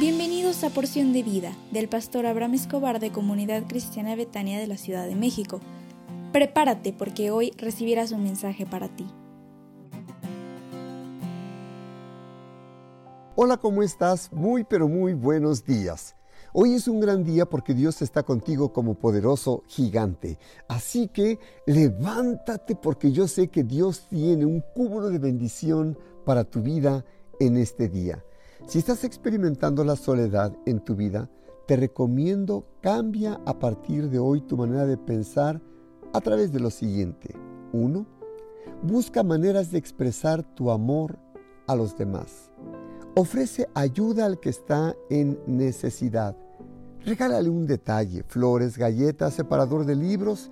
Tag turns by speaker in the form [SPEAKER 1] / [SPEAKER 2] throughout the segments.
[SPEAKER 1] Bienvenidos a Porción de Vida del pastor Abraham Escobar de Comunidad Cristiana Betania de la Ciudad de México. Prepárate porque hoy recibirás un mensaje para ti.
[SPEAKER 2] Hola, ¿cómo estás? Muy pero muy buenos días. Hoy es un gran día porque Dios está contigo como poderoso gigante. Así que levántate porque yo sé que Dios tiene un cúmulo de bendición para tu vida en este día. Si estás experimentando la soledad en tu vida, te recomiendo cambia a partir de hoy tu manera de pensar a través de lo siguiente. 1. Busca maneras de expresar tu amor a los demás. Ofrece ayuda al que está en necesidad. Regálale un detalle, flores, galletas, separador de libros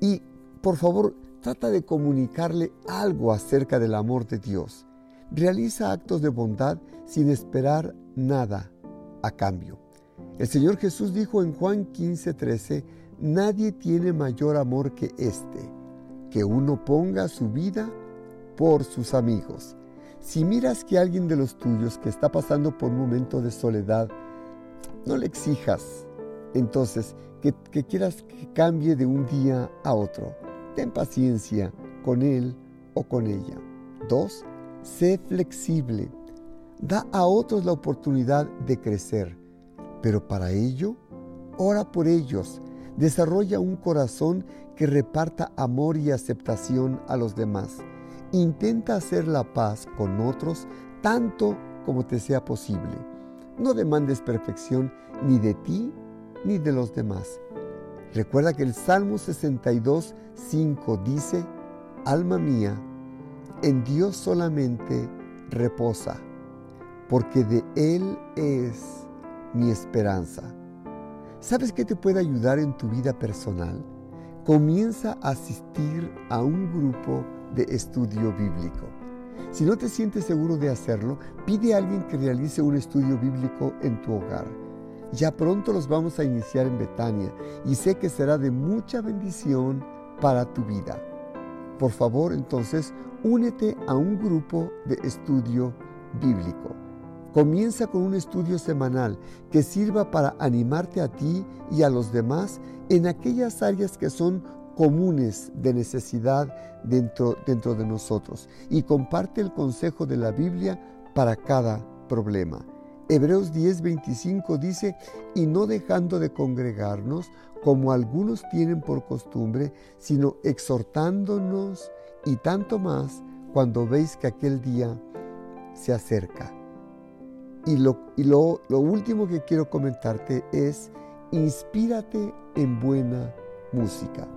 [SPEAKER 2] y, por favor, trata de comunicarle algo acerca del amor de Dios. Realiza actos de bondad sin esperar nada a cambio. El Señor Jesús dijo en Juan 15:13, nadie tiene mayor amor que este, que uno ponga su vida por sus amigos. Si miras que alguien de los tuyos que está pasando por un momento de soledad, no le exijas entonces que, que quieras que cambie de un día a otro. Ten paciencia con él o con ella. Dos, sé flexible. Da a otros la oportunidad de crecer, pero para ello, ora por ellos. Desarrolla un corazón que reparta amor y aceptación a los demás. Intenta hacer la paz con otros tanto como te sea posible. No demandes perfección ni de ti ni de los demás. Recuerda que el Salmo 62, 5 dice, Alma mía, en Dios solamente reposa, porque de Él es mi esperanza. ¿Sabes qué te puede ayudar en tu vida personal? Comienza a asistir a un grupo de estudio bíblico. Si no te sientes seguro de hacerlo, pide a alguien que realice un estudio bíblico en tu hogar. Ya pronto los vamos a iniciar en Betania y sé que será de mucha bendición para tu vida. Por favor, entonces, únete a un grupo de estudio bíblico. Comienza con un estudio semanal que sirva para animarte a ti y a los demás en aquellas áreas que son comunes de necesidad dentro, dentro de nosotros y comparte el consejo de la Biblia para cada problema. Hebreos 10:25 dice, y no dejando de congregarnos como algunos tienen por costumbre, sino exhortándonos y tanto más cuando veis que aquel día se acerca. Y, lo, y lo, lo último que quiero comentarte es, inspírate en buena música.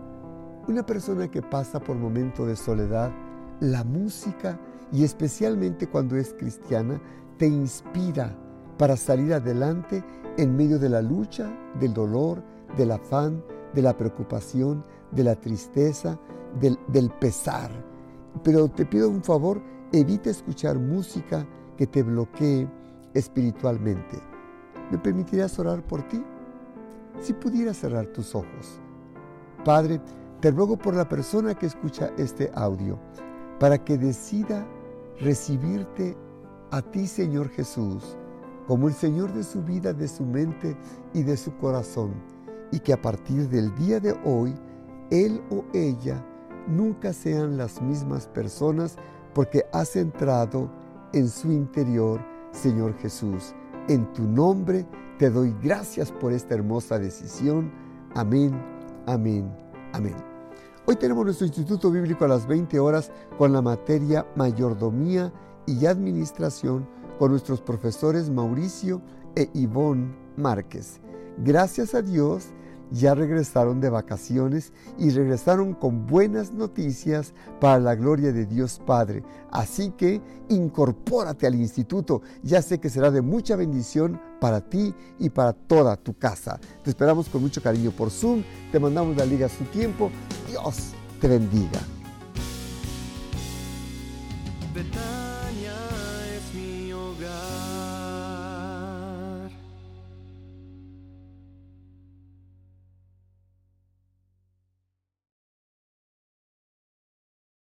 [SPEAKER 2] Una persona que pasa por momento de soledad, la música, y especialmente cuando es cristiana, te inspira para salir adelante en medio de la lucha, del dolor, del afán, de la preocupación, de la tristeza, del, del pesar. Pero te pido un favor, evita escuchar música que te bloquee espiritualmente. ¿Me permitirías orar por ti? Si pudieras cerrar tus ojos. Padre, te ruego por la persona que escucha este audio, para que decida recibirte a ti, Señor Jesús, como el Señor de su vida, de su mente y de su corazón, y que a partir del día de hoy, él o ella nunca sean las mismas personas porque has entrado en su interior, Señor Jesús. En tu nombre te doy gracias por esta hermosa decisión. Amén, amén, amén. Hoy tenemos nuestro Instituto Bíblico a las 20 horas con la materia Mayordomía y Administración con nuestros profesores Mauricio e Ivonne Márquez. Gracias a Dios, ya regresaron de vacaciones y regresaron con buenas noticias para la gloria de Dios Padre. Así que incorpórate al instituto. Ya sé que será de mucha bendición para ti y para toda tu casa. Te esperamos con mucho cariño por Zoom. Te mandamos la liga a su tiempo. Dios te bendiga.